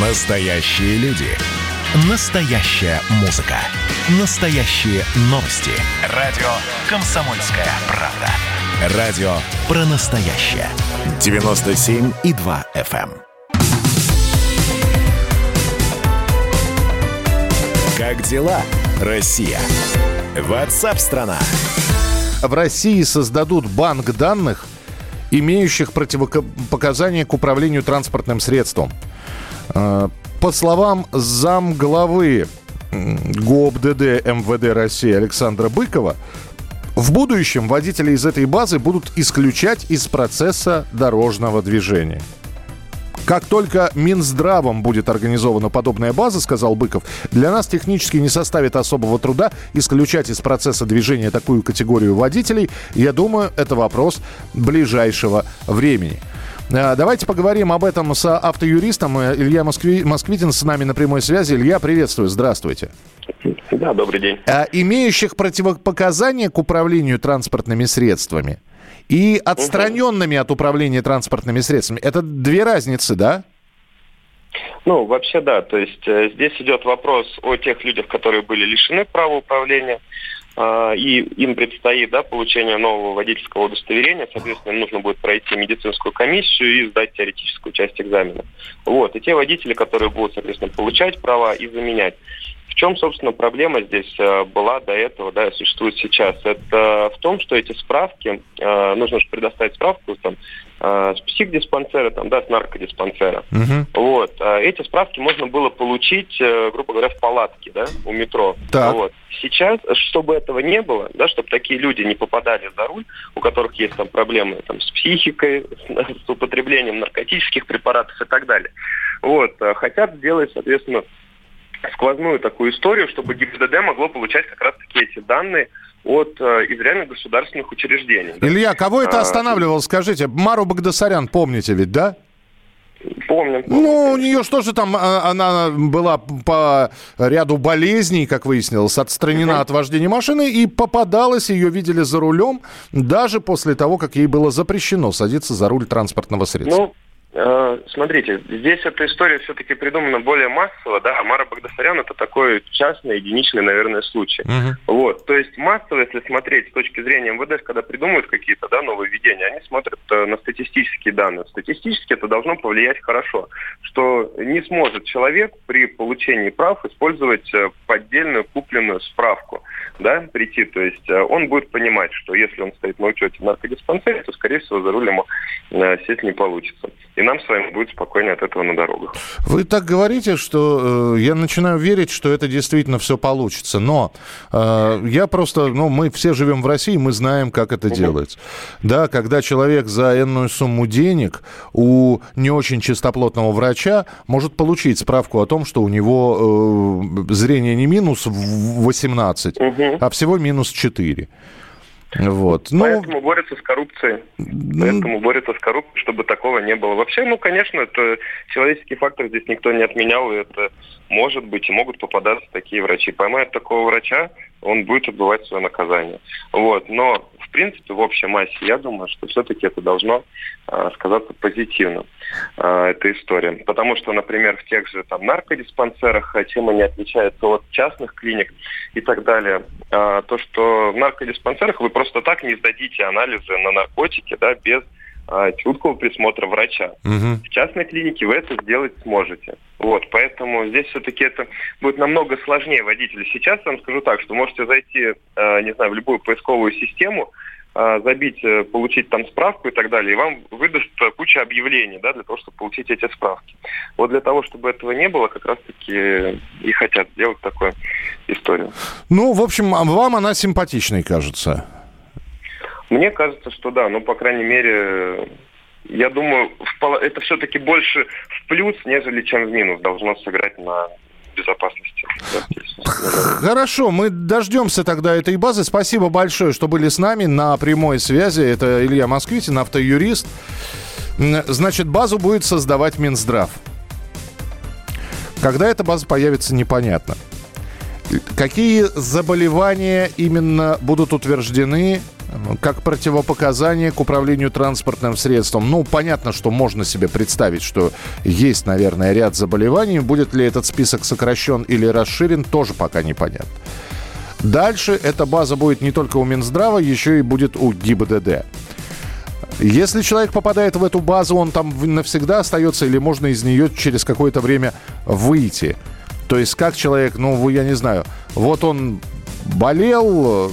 Настоящие люди. Настоящая музыка. Настоящие новости. Радио «Комсомольская правда». Радио про настоящее. 97,2 FM. эм. Как дела, Россия? Ватсап-страна! В России создадут банк данных, имеющих противопоказания к управлению транспортным средством. Э, По словам замглавы ГОБДД МВД России Александра Быкова, в будущем водители из этой базы будут исключать из процесса дорожного движения. Как только Минздравом будет организована подобная база, сказал Быков, для нас технически не составит особого труда исключать из процесса движения такую категорию водителей. Я думаю, это вопрос ближайшего времени. А, Давайте поговорим об этом с автоюристом. Э, Илья Москви- Москвитин с нами на прямой связи. Илья, приветствую, здравствуйте. Да, добрый день. А, Имеющих противопоказания к управлению транспортными средствами и отстраненными от управления транспортными средствами. Это две разницы, да? Ну, вообще, да. То есть э, здесь идет вопрос о тех людях, которые были лишены права управления, и им предстоит да, получение нового водительского удостоверения. Соответственно, им нужно будет пройти медицинскую комиссию и сдать теоретическую часть экзамена. Вот. И те водители, которые будут, соответственно, получать права и заменять. В чем, собственно, проблема здесь э, была до этого, да, и существует сейчас? Это в том, что эти справки, э, нужно же предоставить справку там, психдиспансера, там, да, с наркодиспансера. Вот. А Эти справки можно было получить, э, грубо говоря, в палатке, да, у метро. Так. Вот. Сейчас, чтобы этого не было, да, чтобы такие люди не попадали за руль, у которых есть там проблемы там, с психикой, с, с употреблением наркотических препаратов и так далее. Вот. э, Хотят сделать, соответственно, сквозную такую историю, чтобы ГИБДД могло получать как раз-таки эти данные от э, из реальных государственных учреждений. да. Илья, кого это А, останавливало, скажите? Мару Багдасарян, помните ведь, да? Помним. Ну, у нее что же там, а, она была по ряду болезней, как выяснилось, отстранена от вождения машины и попадалась, ее видели за рулем, даже после того, как ей было запрещено садиться за руль транспортного средства. Ну, смотрите, здесь эта история все-таки придумана более массово, да, а Мара Багдасарян это такой частный, единичный, наверное, случай. Мгм. Вот, то есть массово, если смотреть с точки зрения МВД, когда придумывают какие-то да, нововведения, они смотрят э, на статистические данные. Статистически это должно повлиять хорошо, что не сможет человек при получении прав использовать э, поддельную купленную справку, да, прийти. То есть э, он будет понимать, что если он стоит на учете в наркодиспансере, то, скорее всего, за руль ему э, сесть не получится. И нам с вами будет спокойнее от этого на дорогах. Вы так говорите, что э, я начинаю верить, что это действительно все получится. Но э, я просто, ну, мы все живем в России, мы знаем, как это делается. Да, когда человек за энную сумму денег у не очень чистоплотного врача может получить справку о том, что у него э, зрение не минус в 18, Мгм. а всего минус 4. Вот. Ну, Поэтому борются с коррупцией. Поэтому борются с коррупцией, чтобы такого не было. Вообще, ну, конечно, это человеческий фактор здесь никто не отменял, и это может быть, и могут попадаться такие врачи. Поймают такого врача, он будет отбывать свое наказание. Вот. Но, в принципе, в общей массе, я думаю, что все-таки это должно а, сказаться позитивно, а, эта история. Потому что, например, в тех же там наркодиспансерах, а, чем они отличаются от частных клиник и так далее, а, то, что в наркодиспансерах вы просто так не сдадите анализы на наркотики, да, без чуткого присмотра врача. мгм. В частной клинике вы это сделать сможете. Вот, поэтому здесь все-таки это будет намного сложнее водителю. Сейчас я вам скажу так, что можете зайти, э, не знаю, в любую поисковую систему, э, забить, э, получить там справку и так далее, и вам выдаст куча объявлений, да, для того, чтобы получить эти справки. Вот для того, чтобы этого не было, как раз-таки и хотят сделать такую историю. ну, в общем, а вам она симпатичной кажется. Мне кажется, что да, ну, по крайней мере, я думаю, это все-таки больше в плюс, нежели чем в минус должно сыграть на безопасности. Хорошо, мы дождемся тогда этой базы. Спасибо большое, что были с нами на прямой связи. Это Илья Москвитин, автоюрист. Значит, базу будет создавать Минздрав. Когда эта база появится, непонятно. Какие заболевания именно будут утверждены как противопоказание к управлению транспортным средством. Ну, понятно, что можно себе представить, что есть, наверное, ряд заболеваний. Будет ли этот список сокращен или расширен, тоже пока непонятно. Дальше эта база будет не только у Минздрава, еще и будет у ГИБДД. Если человек попадает в эту базу, он там навсегда остается или можно из нее через какое-то время выйти. То есть как человек, ну, я не знаю, вот он болел,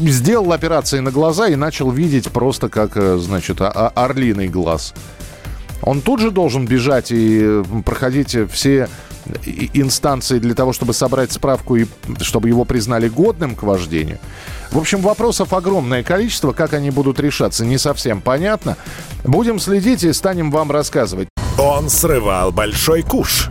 сделал операции на глаза и начал видеть просто как, э, значит, орлиный глаз. Он тут же должен бежать и проходить все инстанции для того, чтобы собрать справку и чтобы его признали годным к вождению. В общем, вопросов огромное количество. Как они будут решаться, не совсем понятно. Будем следить и станем вам рассказывать. Он срывал большой куш.